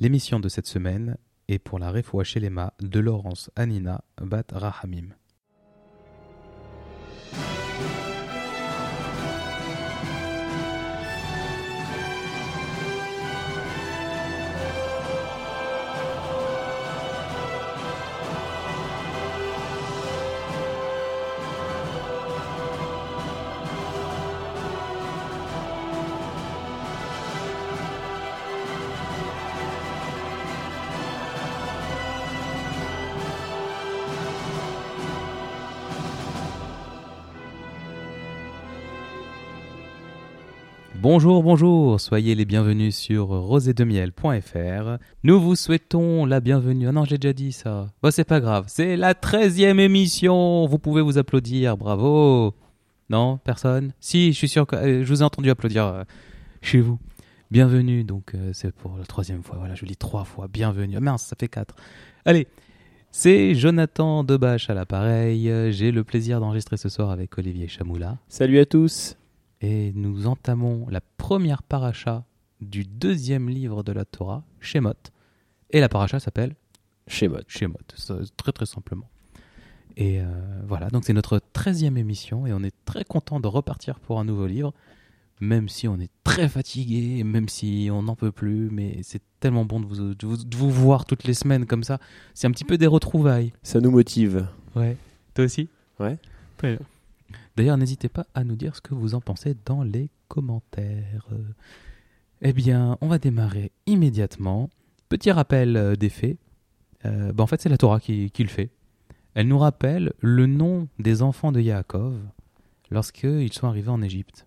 L'émission de cette semaine est pour la Refoua Shelema de Laurence Anina Bat Rahamim. Bonjour, bonjour, soyez les bienvenus sur rosédemiel.fr. Nous vous souhaitons la bienvenue. Ah non, j'ai déjà dit ça. Bon, c'est pas grave, c'est la 13e émission. Vous pouvez vous applaudir, bravo. Non, personne? Si, je suis sûr que euh, je vous ai entendu applaudir euh, chez vous. Bienvenue, donc euh, c'est pour la troisième fois. Voilà, je lis trois fois. Bienvenue. Ah, mince, ça fait quatre. Allez, c'est Jonathan Debache à l'appareil. J'ai le plaisir d'enregistrer ce soir avec Olivier Chamoula. Salut à tous. Et nous entamons la première paracha du deuxième livre de la Torah, Shemot. Et la paracha s'appelle Shemot. Shemot, très très simplement. Et euh, voilà, donc c'est notre 13e émission et on est très content de repartir pour un nouveau livre, même si on est très fatigué, même si on n'en peut plus, mais c'est tellement bon de vous, de vous, de vous voir toutes les semaines comme ça. C'est un petit peu des retrouvailles. Ça nous motive. Ouais. Toi aussi? Ouais. Très bien. D'ailleurs, n'hésitez pas à nous dire ce que vous en pensez dans les commentaires. Eh bien, on va démarrer immédiatement. Petit rappel euh, des faits. Euh, bah, en fait, c'est la Torah qui, qui le fait. Elle nous rappelle le nom des enfants de Yaakov lorsqu'ils sont arrivés en Égypte.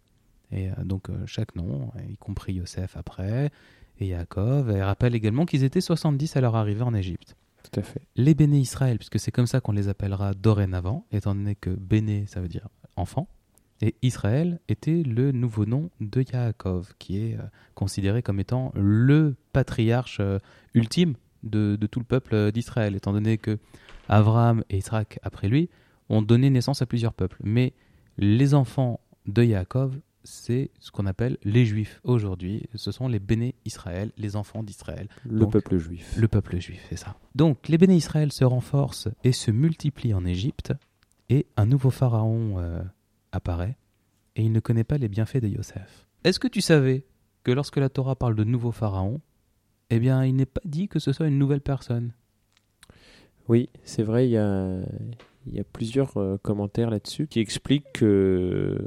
Et euh, donc, chaque nom, y compris Yosef après, et Yaakov, elle rappelle également qu'ils étaient 70 à leur arrivée en Égypte. Tout à fait. Les Béné Israël, puisque c'est comme ça qu'on les appellera dorénavant, étant donné que Béné, ça veut dire enfant, et Israël était le nouveau nom de Yaakov, qui est euh, considéré comme étant le patriarche euh, ultime de, de tout le peuple euh, d'Israël, étant donné que Abraham et Israël, après lui, ont donné naissance à plusieurs peuples. Mais les enfants de Yaakov, c'est ce qu'on appelle les Juifs aujourd'hui. Ce sont les Béné Israël, les enfants d'Israël. Le Donc, peuple juif. le peuple juif, c'est ça. Donc, les Béné Israël se renforcent et se multiplient en Égypte, et un nouveau pharaon euh, apparaît, et il ne connaît pas les bienfaits de Yosef. Est-ce que tu savais que lorsque la Torah parle de nouveau pharaon, eh bien, il n'est pas dit que ce soit une nouvelle personne? Oui, c'est vrai, il y a, plusieurs euh, commentaires là-dessus qui expliquent que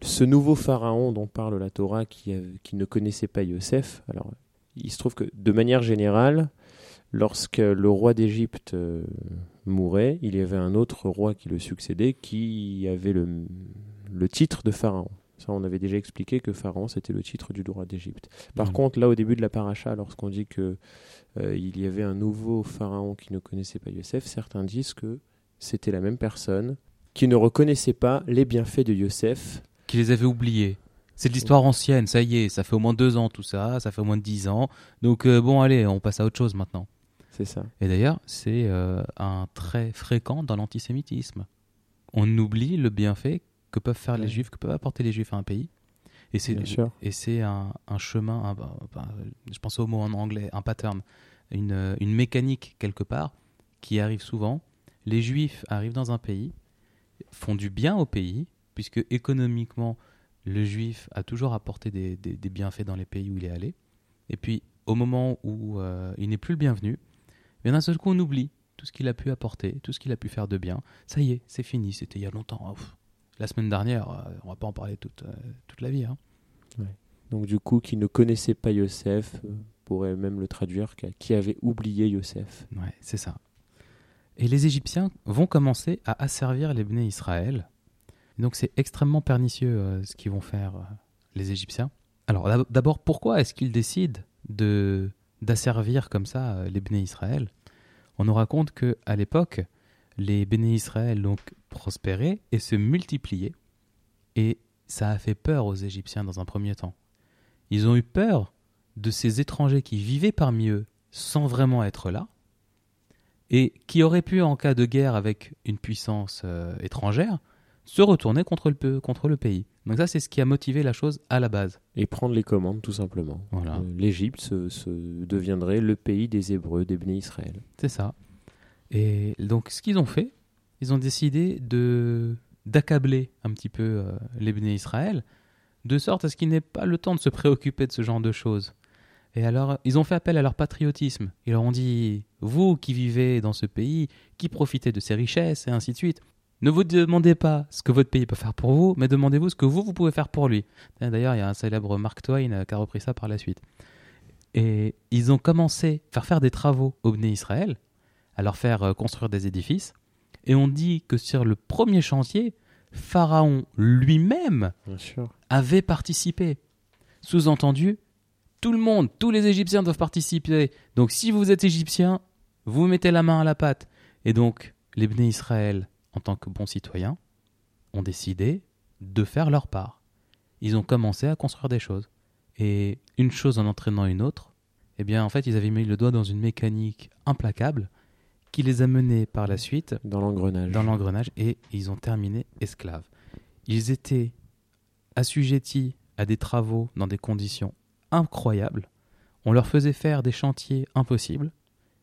ce nouveau pharaon dont parle la Torah qui, a- qui ne connaissait pas Yosef, alors il se trouve que de manière générale, lorsque le roi d'Égypte euh, mourait, il y avait un autre roi qui le succédait qui avait le, le titre de pharaon. Ça, on avait déjà expliqué que pharaon, c'était le titre du roi d'Égypte. Par Mhm. contre, là, au début de la paracha, lorsqu'on dit que euh, il y avait un nouveau pharaon qui ne connaissait pas Yosef, certains disent que c'était la même personne qui ne reconnaissait pas les bienfaits de Yosef. Qui les avait oubliés c'est de l'histoire ancienne, ça y est, ça fait au moins deux ans tout ça, ça fait au moins dix ans. Donc euh, bon, allez, on passe à autre chose maintenant. C'est ça. Et d'ailleurs, c'est euh, un trait fréquent dans l'antisémitisme. On oublie le bienfait que peuvent faire les juifs, que peuvent apporter les juifs à un pays. Et c'est et un, un chemin, un- bah, bah, je pense au mot en anglais, un pattern, une, euh, une mécanique quelque part qui arrive souvent. Les juifs arrivent dans un pays, font du bien au pays, puisque économiquement, le juif a toujours apporté des, des- des bienfaits dans les pays où il est allé. Et puis, au moment où euh, il n'est plus le bienvenu, mais d'un seul coup, on oublie tout ce qu'il a pu apporter, tout ce qu'il a pu faire de bien. Ça y est, c'est fini, c'était il y a longtemps. La semaine dernière, euh, on va pas en parler toute, euh, toute la vie. hein. Donc du coup, qui ne connaissait pas Yosef, euh, pourrait même le traduire, qui- avait oublié Yosef. Ouais, c'est ça. Et les Égyptiens vont commencer à asservir les Bnei Israël. Donc c'est extrêmement pernicieux euh, ce qu'ils vont faire les Égyptiens. Alors d'ab- d'abord, pourquoi est-ce qu'ils décident de d'asservir comme ça euh, les Bnei Israël On nous raconte que à l'époque, les Bnei Israël donc prospéraient et se multipliaient, et ça a fait peur aux Égyptiens dans un premier temps. Ils ont eu peur de ces étrangers qui vivaient parmi eux sans vraiment être là, et qui auraient pu, en cas de guerre avec une puissance euh, étrangère, se retourner contre le pays. Donc ça, c'est ce qui a motivé la chose à la base. Et prendre les commandes, tout simplement. Voilà. Euh, L'Égypte se- se deviendrait le pays des Hébreux, des Béné Israël. C'est ça. Et donc, ce qu'ils ont fait, ils ont décidé de d'accabler un petit peu euh, les Béné Israël, de sorte à ce qu'ils n'aient pas le temps de se préoccuper de ce genre de choses. Et alors, ils ont fait appel à leur patriotisme. Ils leur ont dit, vous qui vivez dans ce pays, qui profitez de ses richesses, et ainsi de suite, ne vous demandez pas ce que votre pays peut faire pour vous, mais demandez-vous ce que vous, vous pouvez faire pour lui. D'ailleurs, il y a un célèbre Mark Twain euh, qui a repris ça par la suite. Et ils ont commencé à faire faire des travaux au Béné Israël, à leur faire euh, construire des édifices. Et on dit que sur le premier chantier, Pharaon lui-même avait participé. Sous-entendu, tout le monde, tous les Égyptiens doivent participer. Donc si vous êtes Égyptien, vous mettez la main à la pâte. Et donc, les Bnei Israël, en tant que bons citoyens, ont décidé de faire leur part. Ils ont commencé à construire des choses. Et une chose en entraînant une autre, eh bien, en fait, ils avaient mis le doigt dans une mécanique implacable qui les a menés par la suite Dans l'engrenage. dans l'engrenage et ils ont terminé esclaves. Ils étaient assujettis à des travaux dans des conditions incroyables. On leur faisait faire des chantiers impossibles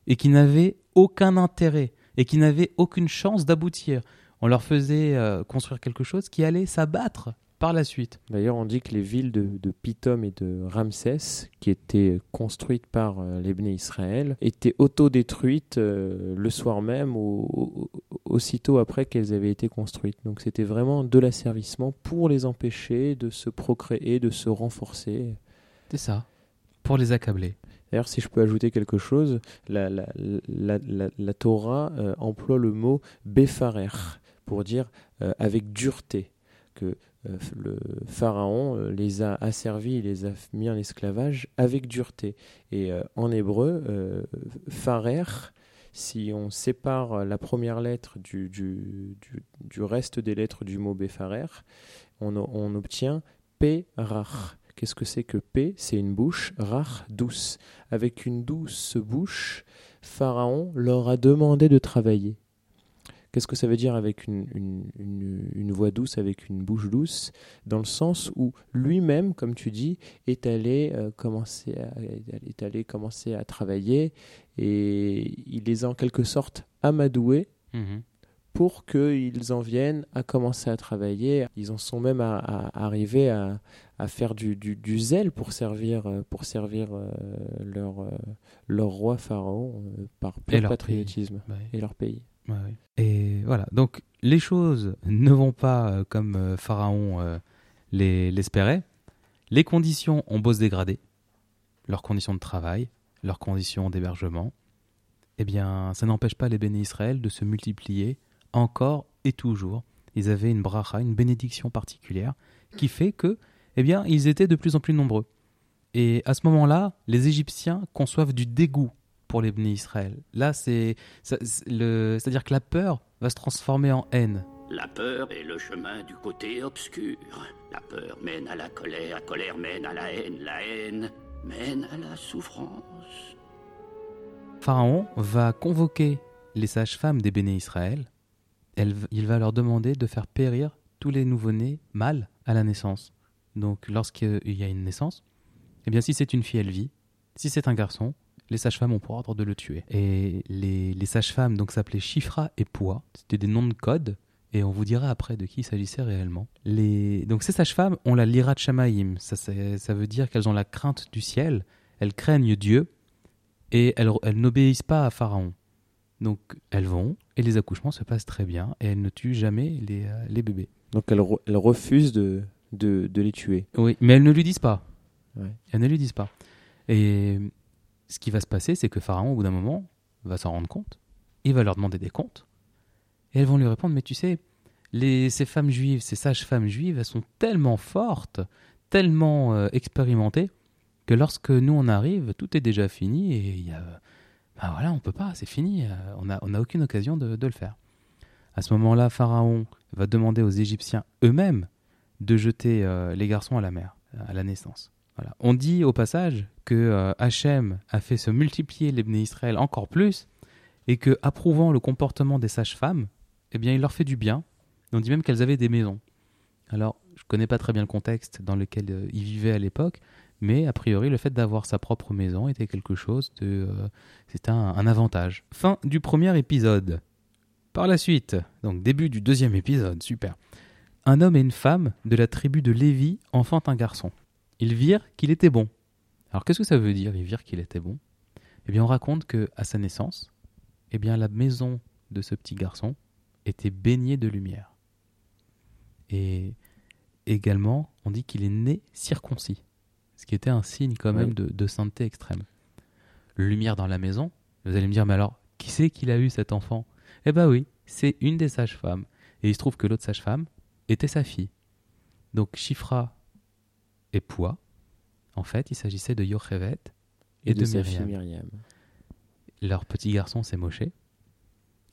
et qui n'avaient aucun intérêt et qui n'avaient aucune chance d'aboutir. On leur faisait euh, construire quelque chose qui allait s'abattre par la suite. D'ailleurs, on dit que les villes de, de Pithom et de Ramsès, qui étaient construites par euh, les Israël, étaient autodétruites euh, le soir même ou ou- aussitôt après qu'elles avaient été construites. Donc c'était vraiment de l'asservissement pour les empêcher de se procréer, de se renforcer. C'est ça. Pour les accabler. D'ailleurs, si je peux ajouter quelque chose, la, Torah euh, emploie le mot befarer pour dire euh, avec dureté que euh, le pharaon les a asservis, les a mis en esclavage avec dureté. Et en hébreu, farer, si on sépare la première lettre du, reste des lettres du mot befarer, on, obtient P-rach. Qu'est-ce que c'est que P? C'est une bouche, rach, douce. Avec une douce bouche, Pharaon leur a demandé de travailler. Qu'est-ce que ça veut dire avec une, voix douce, avec une bouche douce? Dans le sens où lui-même, comme tu dis, est allé, euh, commencer à, est commencer à travailler et il les a en quelque sorte amadoués Mhm. Pour qu'ils en viennent à commencer à travailler. Ils en sont même à, à arriver à, à faire du, du, du zèle pour servir, euh, pour servir euh, leur, euh, leur roi pharaon par pur patriotisme et leur pays. Ouais, ouais. Et voilà, donc les choses ne vont pas comme Pharaon les- l'espérait. Les conditions ont beau se dégrader, leurs conditions de travail, leurs conditions d'hébergement, eh bien, ça n'empêche pas les bénis Israël de se multiplier encore et toujours. Ils avaient une bracha, une bénédiction particulière, qui fait que, eh bien, ils étaient de plus en plus nombreux. Et à ce moment-là, les Égyptiens conçoivent du dégoût pour les bénis Israël. Là, c'est c'est-à-dire que la peur va se transformer en haine. La peur est le chemin du côté obscur. La peur mène à la colère, la colère mène à la haine, la haine mène à la souffrance. Pharaon va convoquer les sages-femmes des béné Israël. Il va leur demander de faire périr tous les nouveau-nés mâles à la naissance. Donc, lorsqu'il y a une naissance, eh bien, si c'est une fille, elle vit. Si c'est un garçon, les sages-femmes ont pour ordre de le tuer. Et les, sages-femmes donc s'appelaient Chifra et Poua. C'était des noms de code. Et on vous dira après de qui il s'agissait réellement. Les... Donc ces sages-femmes ont la lirat shamaïm. Ça, veut dire qu'elles ont la crainte du ciel. Elles craignent Dieu et elles n'obéissent pas à Pharaon. Donc elles vont et les accouchements se passent très bien et elles ne tuent jamais les, euh, les bébés. Donc elle, re- elle refuse de, de, de les tuer. Oui, mais elles ne lui disent pas. Ouais. Elles ne lui disent pas. Et ce qui va se passer, c'est que Pharaon, au bout d'un moment, va s'en rendre compte. Il va leur demander des comptes. Et elles vont lui répondre, mais tu sais, les, ces femmes juives, ces sages-femmes juives, elles sont tellement fortes, tellement euh, expérimentées, que lorsque nous on arrive, tout est déjà fini et il y a... Ben voilà, on peut pas, c'est fini, euh, on n'a on a aucune occasion de, le faire. À ce moment-là, Pharaon va demander aux Égyptiens eux-mêmes de jeter euh, les garçons à la mer, à la naissance. Voilà. On dit au passage que euh, Hachem a fait se multiplier les Israël encore plus et que, approuvant le comportement des sages-femmes, eh bien, il leur fait du bien On dit même qu'elles avaient des maisons. Alors, je connais pas très bien le contexte dans lequel ils vivaient à l'époque, mais a priori, le fait d'avoir sa propre maison était quelque chose de. euh, c'était un, avantage. Fin du premier épisode. Par la suite, donc début du deuxième épisode, super. Un homme et une femme de la tribu de Lévi enfantent un garçon. Ils virent qu'il était bon. Alors qu'est-ce que ça veut dire, ils virent qu'il était bon? Eh bien, on raconte que à sa naissance, eh bien, la maison de ce petit garçon était baignée de lumière. Et également, on dit qu'il est né circoncis, ce qui était un signe quand même Oui. de, de sainteté extrême. Lumière dans la maison, vous allez me dire, mais alors, qui c'est qu'il a eu cet enfant? Eh ben oui, c'est une des sages-femmes. Et il se trouve que l'autre sage-femme était sa fille. Donc Chifra et Poua, en fait, il s'agissait de Yochevet et, de, sa fille Myriam. Myriam. Leur petit garçon, c'est Moshe.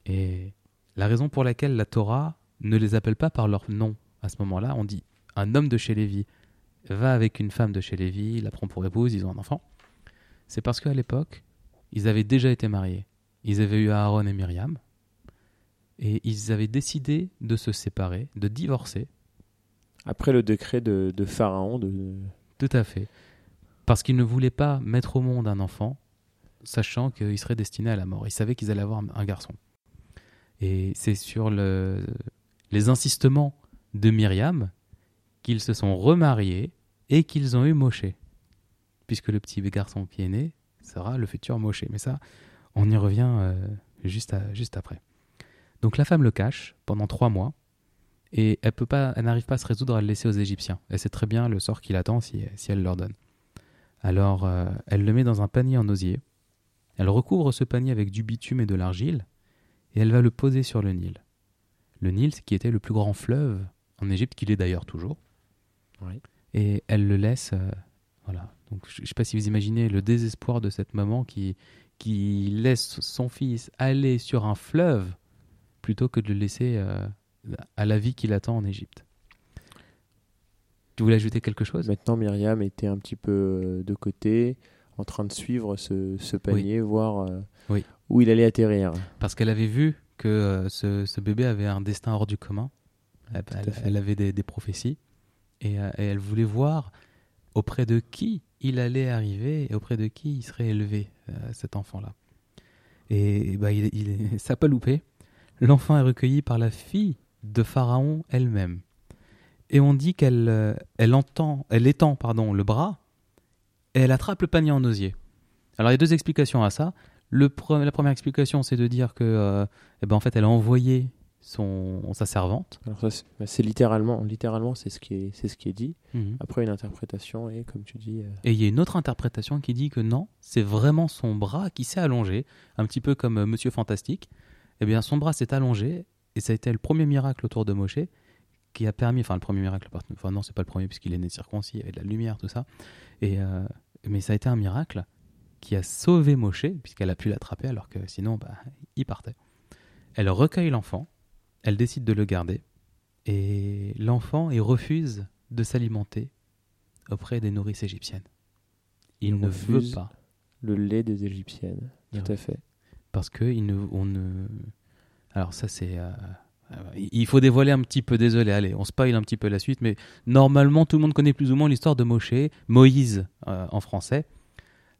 Et la raison pour laquelle la Torah ne les appelle pas par leur nom à ce moment-là, on dit un homme de chez Lévi va avec une femme de chez Lévi, la prend pour épouse, ils ont un enfant. C'est parce qu'à l'époque, ils avaient déjà été mariés. Ils avaient eu Aaron et Myriam. Et ils avaient décidé de se séparer, de divorcer. Après le décret de, de Pharaon, de, Tout à fait. Parce qu'ils ne voulaient pas mettre au monde un enfant, sachant qu'il serait destiné à la mort. Ils savaient qu'ils allaient avoir un- un garçon. Et c'est sur le- les insistements de Myriam qu'ils se sont remariés et qu'ils ont eu Moshe. Puisque le petit garçon qui est né sera le futur Moshe. Mais ça, on y revient euh, juste, juste après. Donc la femme le cache pendant trois mois et elle elle n'arrive pas à se résoudre à le laisser aux Égyptiens. Elle sait très bien le sort qu'il attend si, elle leur donne. Alors euh, elle le met dans un panier en osier. Elle recouvre ce panier avec du bitume et de l'argile et elle va le poser sur le Nil. Le Nil, qui était le plus grand fleuve en Égypte, qu'il est d'ailleurs toujours. Oui. Et elle le laisse, euh, voilà. Donc je ne sais pas si vous imaginez le désespoir de cette maman qui qui laisse son fils aller sur un fleuve plutôt que de le laisser euh, à la vie qu'il attend en Égypte. Tu voulais ajouter quelque chose? Maintenant, Myriam était un petit peu euh, de côté, en train de suivre ce, ce panier, voir euh, Oui. où il allait atterrir. Parce qu'elle avait vu que ce, ce bébé avait un destin hors du commun. Elle, avait des, des prophéties. Et, euh, et elle voulait voir auprès de qui il allait arriver et auprès de qui il serait élevé, euh, cet enfant-là. Et, bah, il, ça n'a pas loupé. L'enfant est recueilli par la fille de Pharaon elle-même. Et on dit qu'elle euh, elle entend, elle étend pardon, le bras et elle attrape le panier en osier. Alors il y a deux explications à ça. Le pre- la première explication, c'est de dire que, eh ben, en fait, elle a envoyé son, sa servante. Alors ça, c'est bah, c'est littéralement, littéralement, c'est ce qui est, c'est ce qui est dit. Mhm. Après une interprétation et comme tu dis, euh, Et il y a une autre interprétation qui dit que non, c'est vraiment son bras qui s'est allongé, un petit peu comme euh, Monsieur Fantastique. Eh bien, son bras s'est allongé, et ça a été le premier miracle autour de Moshe qui a permis, enfin le premier miracle, enfin non, c'est pas le premier puisqu'il est né circoncis, il y avait de la lumière, tout ça. Et, euh, mais ça a été un miracle qui a sauvé Moshe, puisqu'elle a pu l'attraper alors que sinon, bah, il partait. Elle recueille l'enfant, elle décide de le garder, et l'enfant, il refuse de s'alimenter auprès des nourrices égyptiennes. Il, Il ne veut pas, le lait des Égyptiennes. Tout à fait. parce que il ne, on ne... Alors ça, c'est... euh, euh, il faut dévoiler un petit peu, désolé, allez, on spoil un petit peu la suite, mais normalement, tout le monde connaît plus ou moins l'histoire de Moshe, Moïse euh, en français.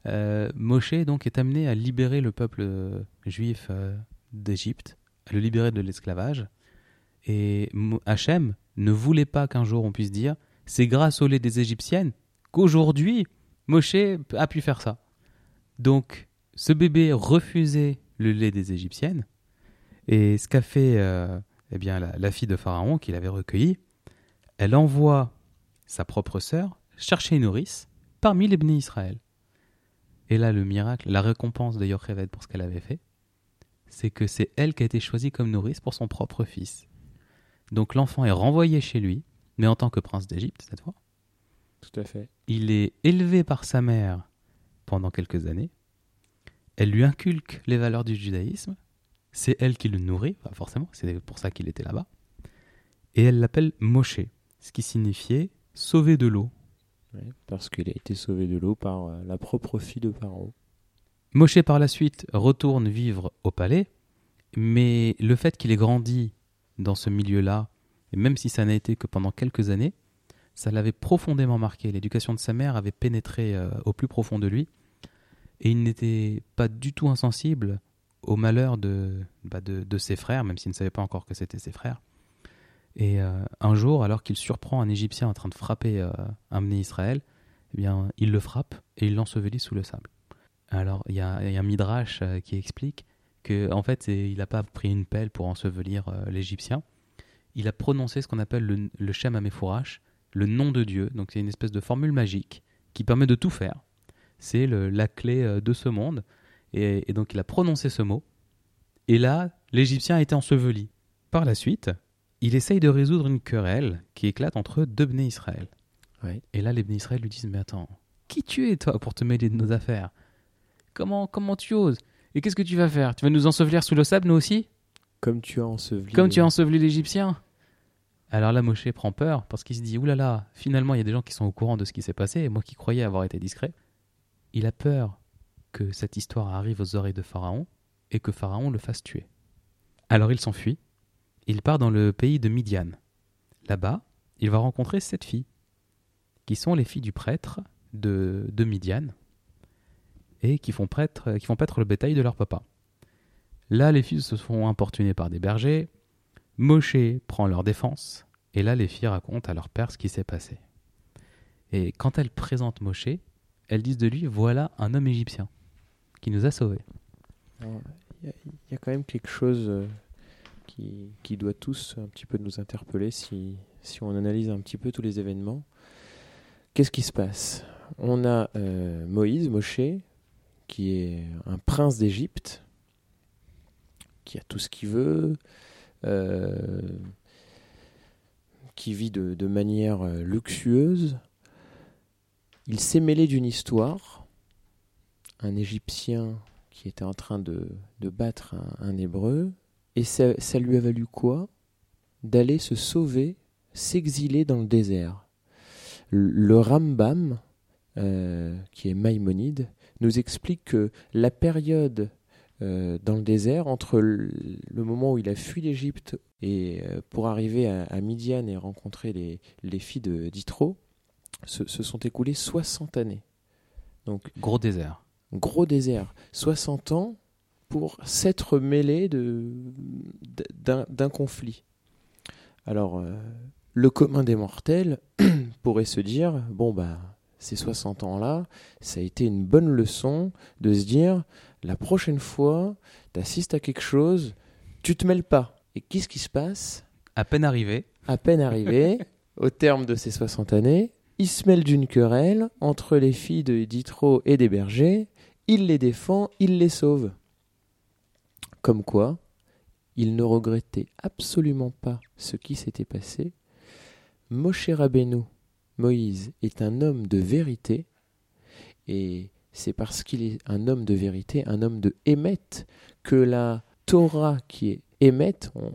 Euh, Moshe, donc, est amené à libérer le peuple juif d'Égypte, à le libérer de l'esclavage. Et Hachem ne voulait pas qu'un jour on puisse dire c'est grâce au lait des Égyptiennes qu'aujourd'hui Moshe a pu faire ça. Donc, ce bébé refusait le lait des Égyptiennes. Et ce qu'a fait euh, eh bien, la, la fille de Pharaon, qu'il avait recueillie, elle envoie sa propre sœur chercher une nourrice parmi les bénis Israël. Et là, le miracle, la récompense de Yocheved pour ce qu'elle avait fait, c'est que c'est elle qui a été choisie comme nourrice pour son propre fils. Donc l'enfant est renvoyé chez lui, mais en tant que prince d'Égypte cette fois. Tout à fait. Il est élevé par sa mère pendant quelques années. Elle lui inculque les valeurs du judaïsme. C'est elle qui le nourrit, pas forcément, c'est pour ça qu'il était là-bas. Et elle l'appelle Moshe, ce qui signifiait sauver de l'eau. Ouais, parce qu'il a été sauvé de l'eau par euh, la propre fille de Pharaon. Moshe par la suite retourne vivre au palais, mais le fait qu'il ait grandi dans ce milieu-là, Et même si ça n'a été que pendant quelques années, ça l'avait profondément marqué. L'éducation de sa mère avait pénétré euh, au plus profond de lui. Et il n'était pas du tout insensible au malheur de, bah, de, ses frères, même s'il ne savait pas encore que c'était ses frères. Et euh, un jour, alors qu'il surprend un Égyptien en train de frapper euh, un Bné Israël, eh bien, il le frappe et il l'ensevelit sous le sable. Alors, il y a, y a, un midrash qui explique que, en fait, il n'a pas pris une pelle pour ensevelir l'Égyptien. Il a prononcé ce qu'on appelle le, le Shem Amefourash, le nom de Dieu. Donc, c'est une espèce de formule magique qui permet de tout faire. C'est la clé de ce monde. Et, et donc, il a prononcé ce mot. Et là, l'Égyptien a été enseveli. Par la suite, il essaye de résoudre une querelle qui éclate entre deux Bnei Israël. Et là, les Bnei Israël lui disent Mais attends, qui tu es, toi, pour te mêler de nos affaires? Comment, comment tu oses? Et qu'est-ce que tu vas faire? Tu vas nous ensevelir sous le sable, nous aussi? Comme tu as enseveli. Comme tu as enseveli l'Égyptien? Alors là, Moshe prend peur parce qu'il se dit Ouh là là, finalement, il y a des gens qui sont au courant de ce qui s'est passé, et moi qui croyais avoir été discret. Il a peur que cette histoire arrive aux oreilles de Pharaon et que Pharaon le fasse tuer. Alors il s'enfuit il part dans le pays de Midian. Là-bas, il va rencontrer sept filles, qui sont les filles du prêtre de, de Midian, et qui font, prêtre, qui font paître le bétail de leur papa. Là, les filles se font importuner par des bergers, Moshe prend leur défense, et là, les filles racontent à leur père ce qui s'est passé. Et quand elles présentent Moshe, elles disent de lui, voilà un homme égyptien qui nous a sauvés. Il y, a quand même quelque chose qui, qui, doit tous un petit peu nous interpeller si, si, on analyse un petit peu tous les événements. Qu'est-ce qui se passe? On a euh, Moïse, Moshe, qui est un prince d'Égypte, qui a tout ce qu'il veut, euh, qui vit de, manière luxueuse. Il s'est mêlé d'une histoire, un Égyptien qui était en train de, battre un, un Hébreu, et ça, ça, lui a valu quoi? D'aller se sauver, s'exiler dans le désert. Le Rambam, euh, qui est Maïmonide, nous explique que la période euh, dans le désert, entre le, moment où il a fui l'Égypte et euh, pour arriver à, à, Midian et rencontrer les, les filles de d'Itro, se, se, sont écoulées 60 années. Donc, gros désert. Gros désert. 60 ans pour s'être mêlé d'un conflit. Alors, euh, le commun des mortels pourrait se dire, bon, bah, ces 60 ans-là, ça a été une bonne leçon de se dire, la prochaine fois, tu assistes à quelque chose, tu te mêles pas. Et qu'est-ce qui se passe? À peine arrivé. À peine arrivé, au terme de ces 60 années, il se mêle d'une querelle entre les filles de Ditro et des bergers, il les défend, il les sauve. Comme quoi, il ne regrettait absolument pas ce qui s'était passé. Moshe Rabbeinu, Moïse, est un homme de vérité, et c'est parce qu'il est un homme de vérité, un homme de Hémet, que la Torah qui est Hémet, on,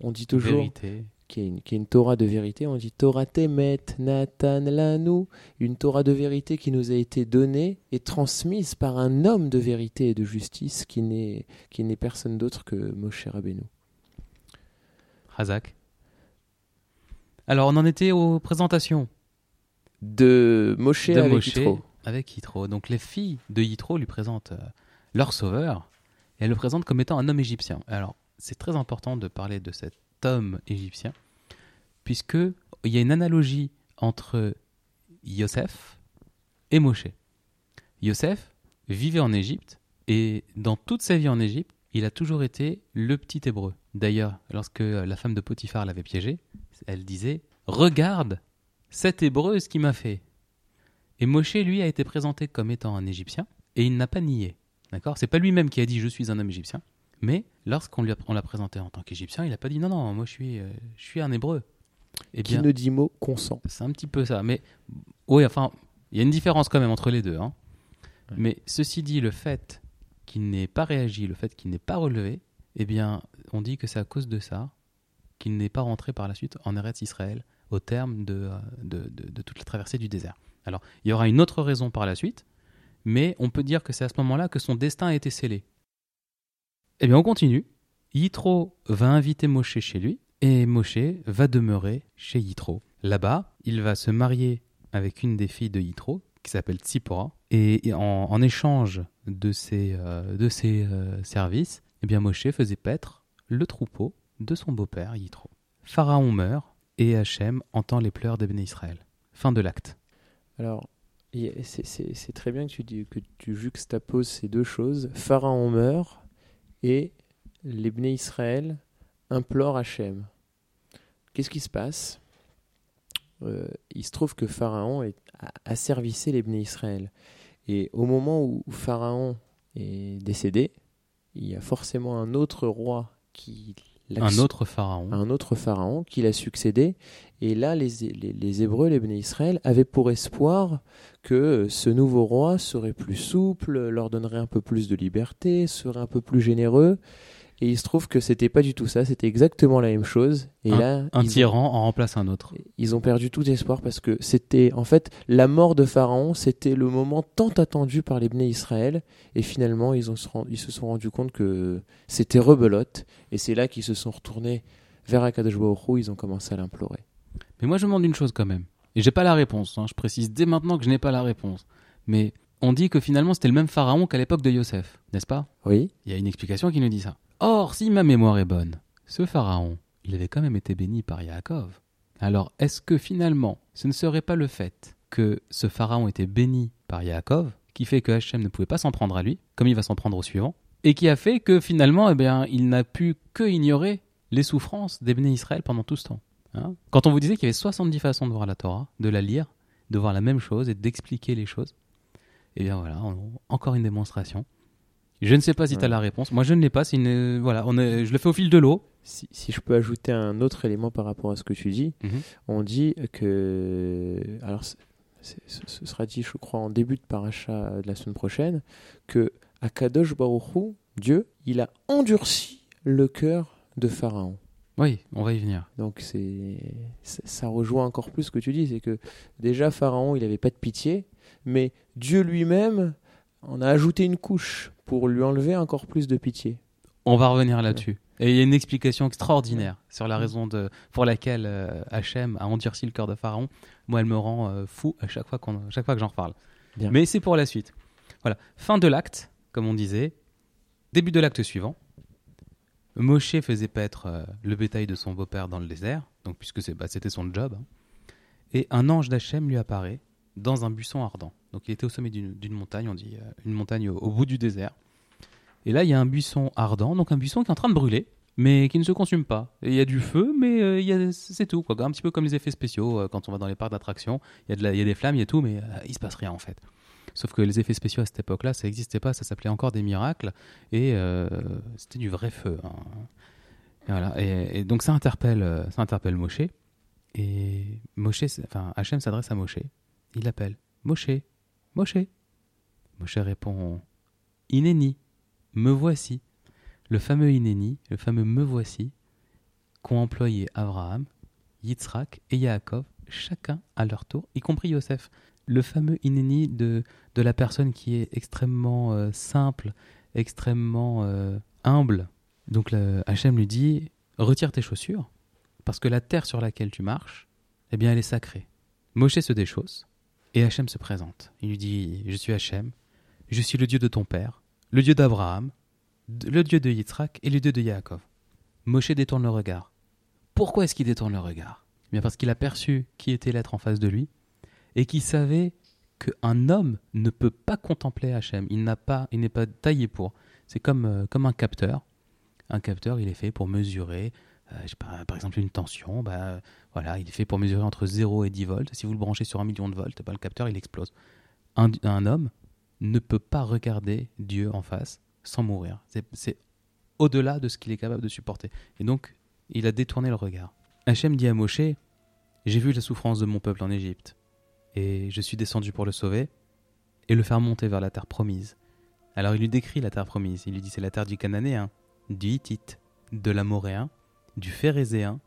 on, dit toujours, vérité. Qui, est une, qui est une Torah de vérité, on dit Torah Temet, Nathan Lanu, une Torah de vérité qui nous a été donnée et transmise par un homme de vérité et de justice qui n'est qui n'est personne d'autre que Moshe Rabbeinu. Razak. Alors on en était aux présentations de Moshe de avec Moshe Yitro. Avec Yitro. Donc les filles de Yitro lui présentent euh, leur sauveur et elles le présentent comme étant un homme égyptien. Alors c'est très important de parler de cet homme égyptien puisque il y a une analogie entre Yosef et Moshe. Yosef vivait en Égypte et dans toute sa vie en Égypte, il a toujours été le petit hébreu. D'ailleurs, lorsque la femme de Potiphar l'avait piégé, elle disait Regarde cet hébreu ce qu'il m'a fait. Et Moshe, lui, a été présenté comme étant un Égyptien et il n'a pas nié. D'accord? C'est pas lui-même qui a dit Je suis un homme égyptien. Mais lorsqu'on l'a présenté en tant qu'Égyptien, il n'a pas dit Non, non, moi je suis, euh, je suis un hébreu. Et qui ne dit mot consent. C'est un petit peu ça. Mais oui, enfin, il y a une différence quand même entre les deux. Hein. Ouais. Mais ceci dit, le fait qu'il n'ait pas réagi, le fait qu'il n'ait pas relevé, eh bien, on dit que c'est à cause de ça qu'il n'est pas rentré par la suite en Eretz Israël au terme de, de, toute la traversée du désert. Alors, il y aura une autre raison par la suite, mais on peut dire que c'est à ce moment-là que son destin a été scellé. Eh bien, on continue. Yitro va inviter Moshe chez lui, Et Moshe va demeurer chez Yitro. Là-bas, il va se marier avec une des filles de Yitro, qui s'appelle Tsipora. Et en, échange de ses, euh, euh, services, eh bien Moshe faisait paître le troupeau de son beau-père Yitro. Pharaon meurt et Hachem entend les pleurs des Israël. Fin de l'acte. Alors, c'est- très bien que tu, juxtaposes ces deux choses. Pharaon meurt et les Israël implorent Hachem. Qu'est-ce qui se passe? Euh, Il se trouve que Pharaon a asservissé les Israël. Et au moment où Pharaon est décédé, il y a forcément un autre roi qui Un autre pharaon. un autre pharaon qui l'a succédé. Et là, les, les, les Hébreux, les Béné Israël, avaient pour espoir que ce nouveau roi serait plus souple, leur donnerait un peu plus de liberté, serait un peu plus généreux. Et il se trouve que c'était pas du tout ça, c'était exactement la même chose. Et là, Un ils ont- tyran en remplace un autre. ils ont perdu tout espoir parce que c'était en fait la mort de Pharaon, c'était le moment tant attendu par les Bnei Israël et finalement ils, ont ils se sont rendus compte que c'était rebelote et c'est là qu'ils se sont retournés vers Akadosh ils ont commencé à l'implorer. Mais moi, je me demande une chose quand même. Et j'ai pas la réponse. hein. Je précise dès maintenant que je n'ai pas la réponse. Mais on dit que finalement, c'était le même pharaon qu'à l'époque de Yosef, n'est-ce pas? Oui, Il y a une explication qui nous dit ça. Or, si ma mémoire est bonne, ce pharaon, il avait quand même été béni par Yaakov. Alors, est-ce que finalement, ce ne serait pas le fait que ce pharaon était béni par Yaakov qui fait que Hachem ne pouvait pas s'en prendre à lui, comme il va s'en prendre au suivant, et qui a fait que finalement, eh bien, il n'a pu que ignorer les souffrances des bénis Israël pendant tout ce temps Hein? Quand on vous disait qu'il y avait 70 façons de voir la Torah, de la lire, de voir la même chose et d'expliquer les choses, eh bien voilà, encore une démonstration. Je ne sais pas si tu as la réponse. Moi, je ne l'ai pas. C'est une... voilà, on est... je le fais au fil de l'eau. si, si je peux ajouter un autre élément par rapport à ce que tu dis, Mhm. on dit que alors ce ce sera dit je crois en début de paracha de la semaine prochaine que Akadosh Baruch Hu, Dieu, il a endurci le cœur de Pharaon. Oui, on va y venir. Donc c'est ça ça rejoint encore plus ce que tu dis, c'est que déjà Pharaon, il n'avait pas de pitié, mais Dieu lui-même en a ajouté une couche pour lui enlever encore plus de pitié. On va revenir là-dessus. Et il y a une explication extraordinaire sur la raison de... pour laquelle euh, Hachem a endurci le cœur de Pharaon. Moi, elle me rend euh, fou à chaque fois, qu'on... chaque fois que j'en reparle. Bien. Mais c'est pour la suite. Voilà. Fin de l'acte, comme on disait. Début de l'acte suivant. Moshe faisait paître euh, le bétail de son beau-père dans le désert, donc puisque c'est, bah, c'était son job. hein. Et un ange d'Hachem lui apparaît dans un buisson ardent. Donc il était au sommet d'une, montagne, on dit euh, une montagne au, bout du désert. Et là, il y a un buisson ardent, donc un buisson qui est en train de brûler, mais qui ne se consume pas. Il y a du feu, mais euh, c'est tout. Quoi. Un petit peu comme les effets spéciaux euh, quand on va dans les parcs d'attractions. Il il y a des flammes, il y a tout, mais euh, il se passe rien en fait. Sauf que les effets spéciaux à cette époque-là, ça n'existait pas, ça s'appelait encore des miracles, et euh, c'était du vrai feu. hein. Et, voilà. et, donc ça interpelle, ça interpelle Moshe, et Moshe, enfin Hachem s'adresse à Moshe, il l'appelle Moshe, Moshe. Moshe répond Inéni, me voici. Le fameux Inéni, le fameux me voici, qu'ont employé Abraham, Yitzhak et Yaakov, chacun à leur tour, y compris Yosef. Le fameux Inéni de, de la personne qui est extrêmement euh, simple, extrêmement euh, humble. Donc le, Hachem lui dit Retire tes chaussures, parce que la terre sur laquelle tu marches, eh bien, elle est sacrée. Moshe se déchausse, et Hachem se présente. Il lui dit Je suis Hachem, je suis le Dieu de ton père, le Dieu d'Abraham, le Dieu de Yitzhak et le Dieu de Yaakov. Moshe détourne le regard. Pourquoi est-ce qu'il détourne le regard? Eh Bien parce qu'il a perçu qui était l'être en face de lui et qu'il savait qu'un homme ne peut pas contempler Hachem. Il n'a pas, n'est pas taillé pour. C'est comme, euh, comme un capteur. Un capteur, il est fait pour mesurer, pas, par exemple, une tension. Bah, voilà, il est fait pour mesurer entre 0 et 10 volts. Si vous le branchez sur un million de volts, bah, le capteur, il explose. Un, un homme ne peut pas regarder Dieu en face sans mourir. C'est- C'est au-delà de ce qu'il est capable de supporter. Et donc, il a détourné le regard. Hachem dit à Moshe J'ai vu la souffrance de mon peuple en Égypte, et je suis descendu pour le sauver et le faire monter vers la terre promise. Alors il lui décrit la terre promise. Il lui dit C'est la terre du Cananéen, du Hittite, de l'Amoréen, du Phérézéen,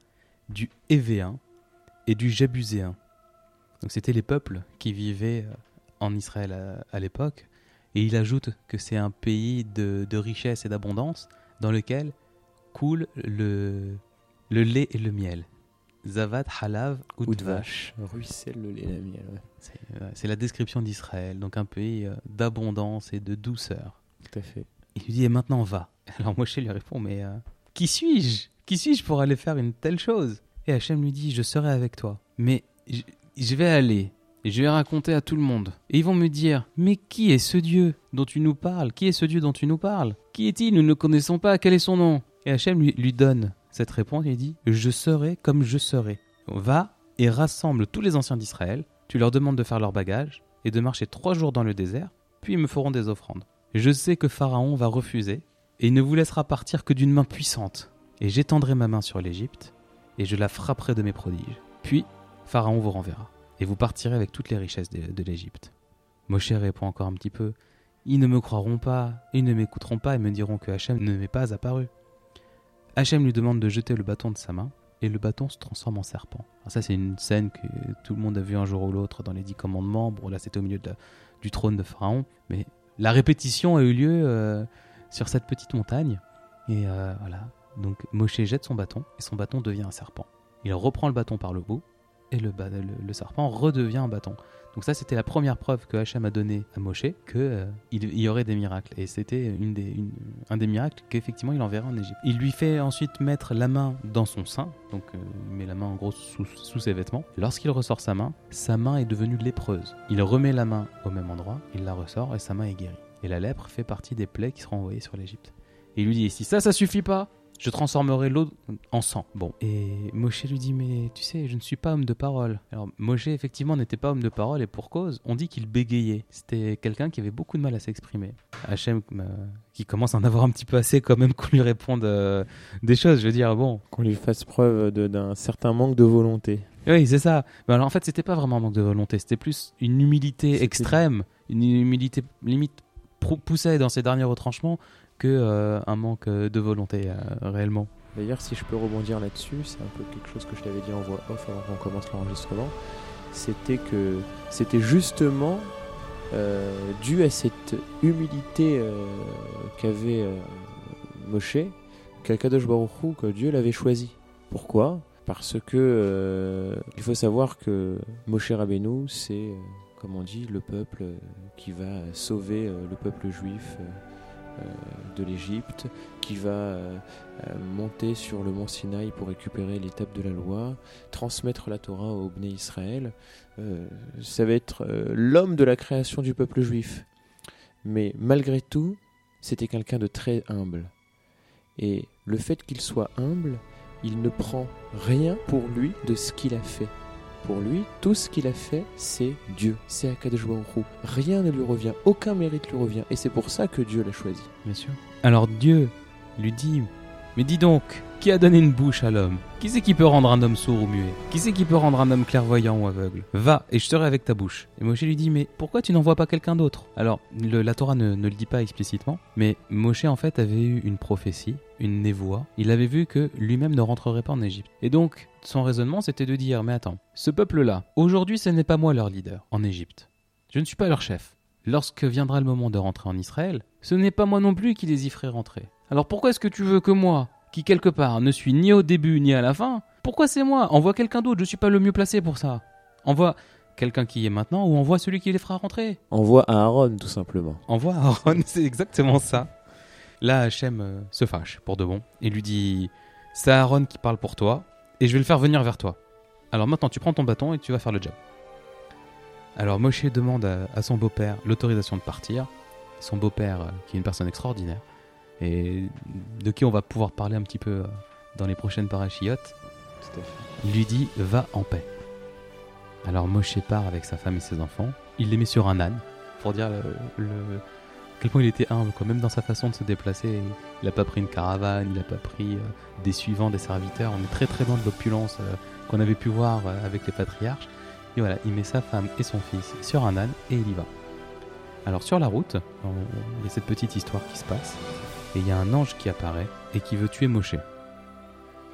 du Hévéen et du Jébuséen. Donc c'était les peuples qui vivaient euh, en Israël à, à l'époque. Et il ajoute que c'est un pays de, de richesse et d'abondance dans lequel coule le, le lait et le miel. Zavat, halav, udvash. vache. Ruisselle le lait et la miel. ouais. C'est euh, c'est la description d'Israël, donc un pays euh, d'abondance et de douceur. Tout à fait. Il lui dit et maintenant va. Alors Moshe lui répond mais euh, qui suis-je? Qui suis-je pour aller faire une telle chose Et Hachem lui dit je serai avec toi, mais je, vais aller et je vais raconter à tout le monde. Et ils vont me dire mais qui est ce Dieu dont tu nous parles? Qui est ce Dieu dont tu nous parles? Qui est-il? Nous ne le connaissons pas. Quel est son nom? Et Hachem lui, donne cette réponse. Il dit je serai comme je serai. Va et rassemble tous les anciens d'Israël. Tu leur demandes de faire leur bagage et de marcher trois jours dans le désert. Puis ils me feront des offrandes. Je sais que Pharaon va refuser, et il ne vous laissera partir que d'une main puissante. Et j'étendrai ma main sur l'Égypte, et je la frapperai de mes prodiges. Puis Pharaon vous renverra, et vous partirez avec toutes les richesses de, de l'Égypte. Moshe répond encore un petit peu. Ils ne me croiront pas, ils ne m'écouteront pas et me diront que Hachem ne m'est pas apparu. Hachem lui demande de jeter le bâton de sa main, et le bâton se transforme en serpent. Alors ça, c'est une scène que tout le monde a vu un jour ou l'autre dans les Dix Commandements. Bon, là, c'était au milieu du trône de Pharaon, mais la répétition a eu lieu euh, sur cette petite montagne. Et euh, voilà. Donc Moshe jette son bâton et son bâton devient un serpent. Il reprend le bâton par le bout et le, serpent redevient un bâton. Donc ça, c'était la première preuve que Hachem a donné à Moshe que euh, y aurait des miracles. Et c'était une des, un des miracles qu'effectivement il enverra en Égypte. Il lui fait ensuite mettre la main dans son sein. Donc euh, il met la main en gros sous, sous ses vêtements. Lorsqu'il ressort sa main, sa main est devenue lépreuse. Il remet la main au même endroit, il la ressort et sa main est guérie. Et la lèpre fait partie des plaies qui seront envoyées sur l'Égypte. Et il lui dit, si ça, ça suffit pas, je transformerai l'eau en sang. Bon. Et Moshe lui dit, mais tu sais, je ne suis pas homme de parole. Alors Moshe, effectivement, n'était pas homme de parole, et pour cause, on dit qu'il bégayait. C'était quelqu'un qui avait beaucoup de mal à s'exprimer. Hachem, euh, qui commence à en avoir un petit peu assez quand même qu'on lui réponde euh, des choses. Je veux dire, bon, Qu'on lui fasse preuve d'un certain manque de volonté. oui, c'est ça. Mais alors en fait, c'était pas vraiment un manque de volonté, c'était plus une humilité extrême, une humilité limite poussée dans ses derniers retranchements que euh, un manque euh, de volonté euh, réellement. D'ailleurs, si je peux rebondir là-dessus, c'est un peu quelque chose que je t'avais dit en voix off avant qu'on commence l'enregistrement. C'était que c'était justement dû à cette humilité qu'avait Moshe, qu'Akadosh Baruch Hu, que Dieu l'avait choisi. Pourquoi? Parce que il faut savoir que Moshe Rabbeinu, c'est, comme on dit, le peuple qui va sauver le peuple juif de l'Égypte, qui va euh, euh, monter sur le mont Sinaï pour récupérer l'étape de la loi, transmettre la Torah au Bnei Israël. Euh, ça va être euh, l'homme de la création du peuple juif. Mais malgré tout, c'était quelqu'un de très humble. Et le fait qu'il soit humble, il ne prend rien pour lui de ce qu'il a fait. Pour lui, tout ce qu'il a fait, c'est Dieu, c'est Akadosh. Rien ne lui revient, aucun mérite lui revient. Et c'est pour ça que Dieu l'a choisi. Bien sûr. Alors Dieu lui dit Mais dis donc, qui a donné une bouche à l'homme? Qui c'est qui peut rendre un homme sourd ou muet? Qui c'est qui peut rendre un homme clairvoyant ou aveugle? Va, et je serai avec ta bouche. Et Moshe lui dit Mais pourquoi tu n'envoies pas quelqu'un d'autre? Alors, le- la Torah ne, ne le dit pas explicitement, mais Moshe en fait avait eu une prophétie, une névoie. Il avait vu que lui-même ne rentrerait pas en Égypte. Et donc, son raisonnement c'était de dire Mais attends, ce peuple-là, aujourd'hui ce n'est pas moi leur leader en Égypte. Je ne suis pas leur chef. Lorsque viendra le moment de rentrer en Israël, ce n'est pas moi non plus qui les y ferai rentrer. Alors pourquoi est-ce que tu veux que moi, qui quelque part ne suis ni au début ni à la fin, pourquoi c'est moi? Envoie quelqu'un d'autre, je suis pas le mieux placé pour ça. Envoie quelqu'un qui y est maintenant ou envoie celui qui les fera rentrer. Envoie à Aaron, tout simplement. Envoie Aaron, c'est exactement ça. Là, Hachem euh, se fâche pour de bon et lui dit C'est Aaron qui parle pour toi et je vais le faire venir vers toi. Alors maintenant, tu prends ton bâton et tu vas faire le job. Alors Moshe demande à, à son beau-père l'autorisation de partir. Son beau-père, euh, qui est une personne extraordinaire et de qui on va pouvoir parler un petit peu euh, dans les prochaines parachiotes, lui dit Va en paix. Alors Moshe part avec sa femme et ses enfants. Il les met sur un âne pour dire le, quel point il était humble, quoi. même dans sa façon de se déplacer. Il n'a pas pris une caravane, il n'a pas pris euh, des suivants, des serviteurs. On est très très loin de l'opulence euh, qu'on avait pu voir euh, avec les patriarches. Et voilà, il met sa femme et son fils sur un âne et il y va. Alors sur la route, il y a cette petite histoire qui se passe. Et il y a un ange qui apparaît et qui veut tuer Moshe.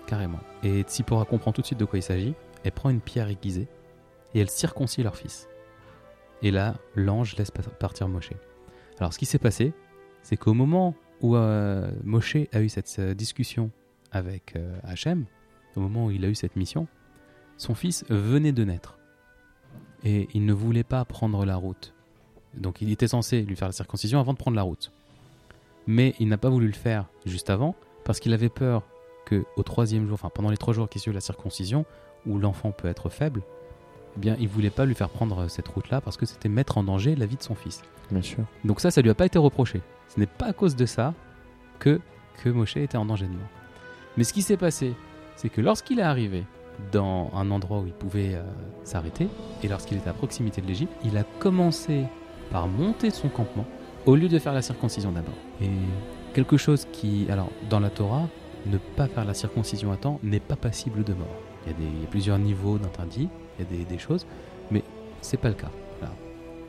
Carrément. Et Tsipora comprend tout de suite de quoi il s'agit. Elle prend une pierre aiguisée et elle circoncie leur fils. Et là, l'ange laisse pa- partir Moshe. Alors, ce qui s'est passé, c'est qu'au moment où euh, Moshe a eu cette euh, discussion avec euh, Hachem, au moment où il a eu cette mission, son fils venait de naître. Et il ne voulait pas prendre la route. Donc il était censé lui faire la circoncision avant de prendre la route. Mais il n'a pas voulu le faire juste avant, parce qu'il avait peur que au troisième jour, enfin pendant les trois jours qui suivent la circoncision, où l'enfant peut être faible, eh bien il voulait pas lui faire prendre cette route-là parce que c'était mettre en danger la vie de son fils. Bien sûr. Donc ça, ça lui a pas été reproché. Ce n'est pas à cause de ça que, que Moshe était en danger de mort. Mais ce qui s'est passé, c'est que lorsqu'il est arrivé dans un endroit où il pouvait euh, s'arrêter, et lorsqu'il était à proximité de l'Égypte, il a commencé par monter son campement au lieu de faire la circoncision d'abord. Et quelque chose qui, alors dans la Torah, ne pas faire la circoncision à temps n'est pas passible de mort. Il y a, des, il y a plusieurs niveaux d'interdit, il y a des, choses, mais c'est pas le cas.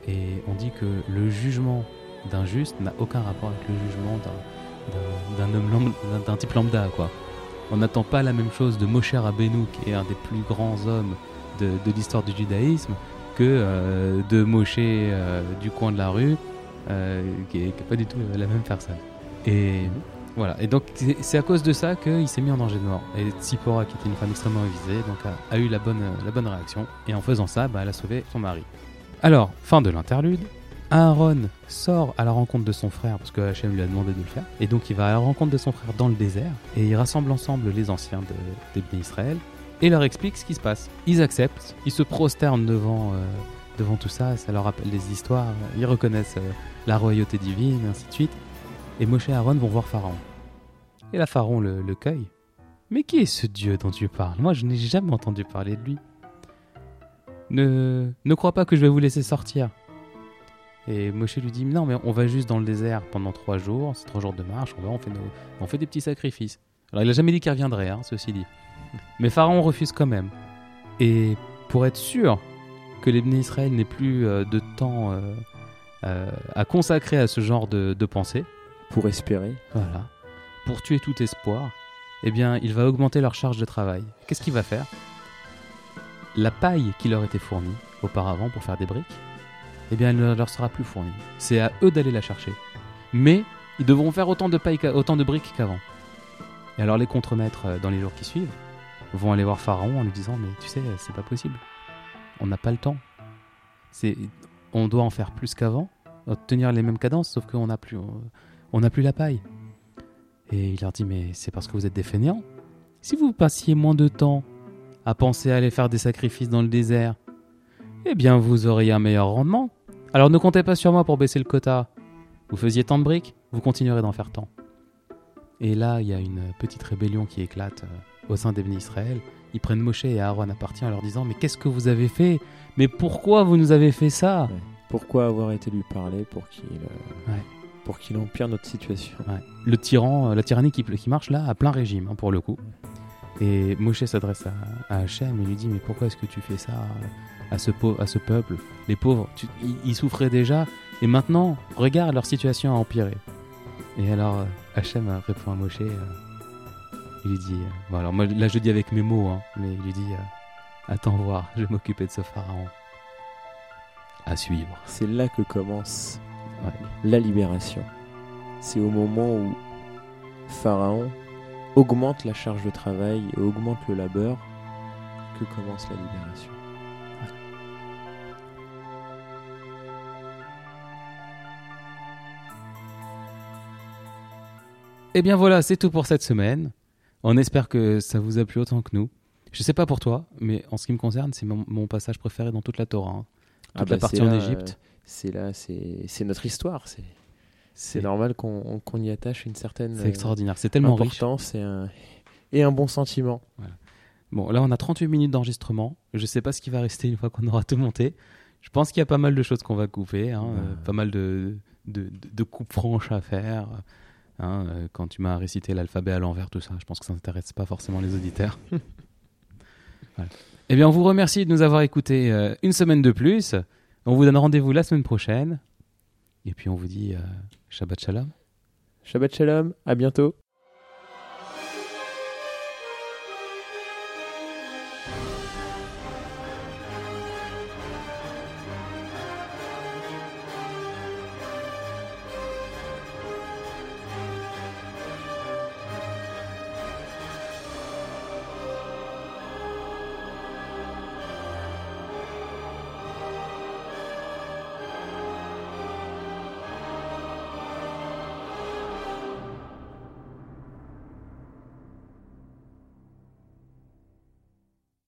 Et on dit que le jugement d'un juste n'a aucun rapport avec le jugement d'un- homme lambda- d'un- type lambda quoi. On n'attend pas la même chose de Moshe Rabbeinu qui est un des plus grands hommes de, l'histoire du judaïsme que euh, de Moshe euh, du coin de la rue euh, qui est qui est pas du tout la même personne. Et voilà. Et donc c'est à cause de ça qu'il s'est mis en danger de mort. Et Tsipora, qui était une femme extrêmement avisée, donc a, eu la bonne, la bonne réaction. Et en faisant ça, bah, elle a sauvé son mari. Alors, fin de l'interlude. Aaron sort à la rencontre de son frère parce que Hachem lui a demandé de le faire. Et donc il va à la rencontre de son frère dans le désert et il rassemble ensemble les anciens de, des Bnei Israël et leur explique ce qui se passe. Ils acceptent, ils se prosternent devant, euh, devant tout ça, ça leur rappelle des histoires, ils reconnaissent euh, la royauté divine, ainsi de suite. Et Moshe et Aaron vont voir Pharaon. Et là, Pharaon le, le cueille. Mais qui est ce Dieu dont tu parles Moi, je n'ai jamais entendu parler de lui. Ne, ne crois pas que je vais vous laisser sortir. Et Moshe lui dit Non, mais on va juste dans le désert pendant trois jours, c'est trois jours de marche, on va, on fait, nos- on fait des petits sacrifices. Alors, il a jamais dit qu'il reviendrait, hein, ceci dit. Mais Pharaon refuse quand même. Et pour être sûr que les Israël n'aient plus euh, de temps euh, euh, à consacrer à ce genre de pensée, Pour espérer. voilà. Pour tuer tout espoir, eh bien, il va augmenter leur charge de travail. Qu'est-ce qu'il va faire? La paille qui leur était fournie auparavant pour faire des briques, eh bien, elle ne leur sera plus fournie. C'est à eux d'aller la chercher. Mais ils devront faire autant de paille, autant de briques qu'avant. Et alors, les contremaîtres, euh, dans les jours qui suivent, vont aller voir Pharaon en lui disant Mais tu sais, c'est pas possible. On n'a pas le temps. C'est, on doit en faire plus qu'avant, tenir les mêmes cadences, sauf qu'on n'a plus, n'a plus la paille. Et il leur dit Mais c'est parce que vous êtes des fainéants. Si vous passiez moins de temps à penser à aller faire des sacrifices dans le désert, eh bien vous auriez un meilleur rendement. Alors ne comptez pas sur moi pour baisser le quota. Vous faisiez tant de briques, vous continuerez d'en faire tant. Et là, il y a une petite rébellion qui éclate euh, au sein des Israël. Ils prennent Moshe et Aaron à partie en leur disant Mais qu'est-ce que vous avez fait? Mais pourquoi vous nous avez fait ça? Pourquoi avoir été lui parler pour qu'il euh, Ouais. Pour qu'il empire notre situation Ouais. Le tyran, euh, la tyrannie qui, qui marche là à plein régime hein, pour le coup. Et Moshe s'adresse à, à Hachem et lui dit mais pourquoi est-ce que tu fais ça à ce, pau- à ce peuple? Les pauvres, tu- ils, ils souffraient déjà et maintenant regarde leur situation a empiré. Et alors euh, Hachem euh, répond à Moshe, euh, il lui dit, euh, bon alors moi là je dis avec mes mots, hein, mais il lui dit euh, attends voir, je vais m'occuper de ce pharaon. À suivre. C'est là que commence Ouais. la libération. C'est au moment où Pharaon augmente la charge de travail et augmente le labeur que commence la libération. Et Eh bien voilà, c'est tout pour cette semaine. On espère que ça vous a plu autant que nous. Je sais pas pour toi, mais en ce qui me concerne, c'est mon, mon passage préféré dans toute la Torah. hein. Toute la bah, partie en Égypte. euh, C'est là, c'est notre histoire. C'est normal qu'on y attache une certaine c'est extraordinaire. C'est tellement riche. importance et un, et un bon sentiment. Bon, là, on a 38 minutes d'enregistrement. Je sais pas ce qui va rester une fois qu'on aura tout monté. Je pense qu'il y a pas mal de choses qu'on va couper. hein, Ouais. euh, pas mal de, de, de- de coupes franches à faire. hein, euh, quand tu m'as récité l'alphabet à l'envers, tout ça, je pense que ça n'intéresse pas forcément les auditeurs. Voilà. Eh bien, on vous remercie de nous avoir écoutés euh, une semaine de plus. On vous donne rendez-vous la semaine prochaine. Et puis, on vous dit euh, Shabbat Shalom. Shabbat Shalom, à bientôt.